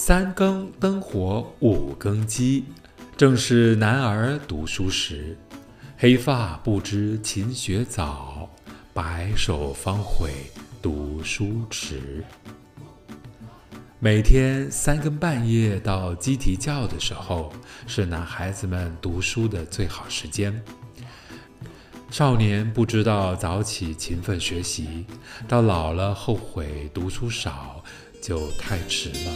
三更灯火五更鸡，正是男儿读书时。黑发不知勤学早，白首方悔读书迟。每天三更半夜到鸡啼叫的时候，是男孩子们读书的最好时间。少年不知道早起勤奋学习，到老了后悔读书少，就太迟了。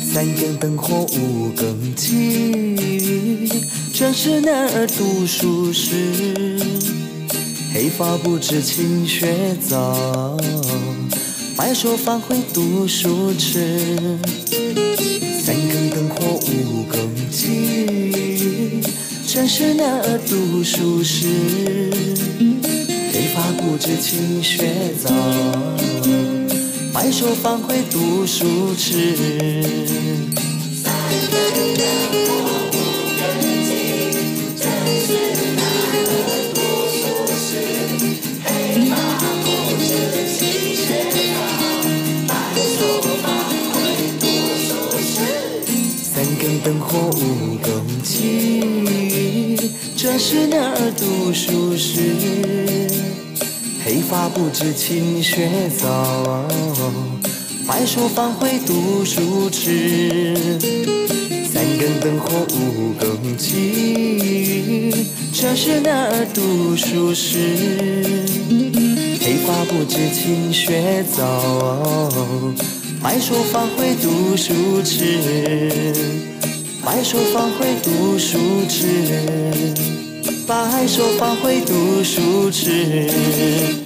三更灯火五更鸡，正是男儿读书时。黑发不知勤学早，白首方悔读书迟。三更灯火五更鸡，正是男儿读书时。黑发不知勤学早。白首方悔读书迟。三更灯火五更鸡，正是男儿读书时。黑发不知勤学早，白首方悔读书迟。三更灯火五更鸡，正是男儿读书时。黑发不知勤学早，白首方悔读书迟。三更灯火五更鸡，正是男儿读书时。黑发不知勤学早，白首方悔读书迟。白首方悔读书迟。白首方悔读书迟。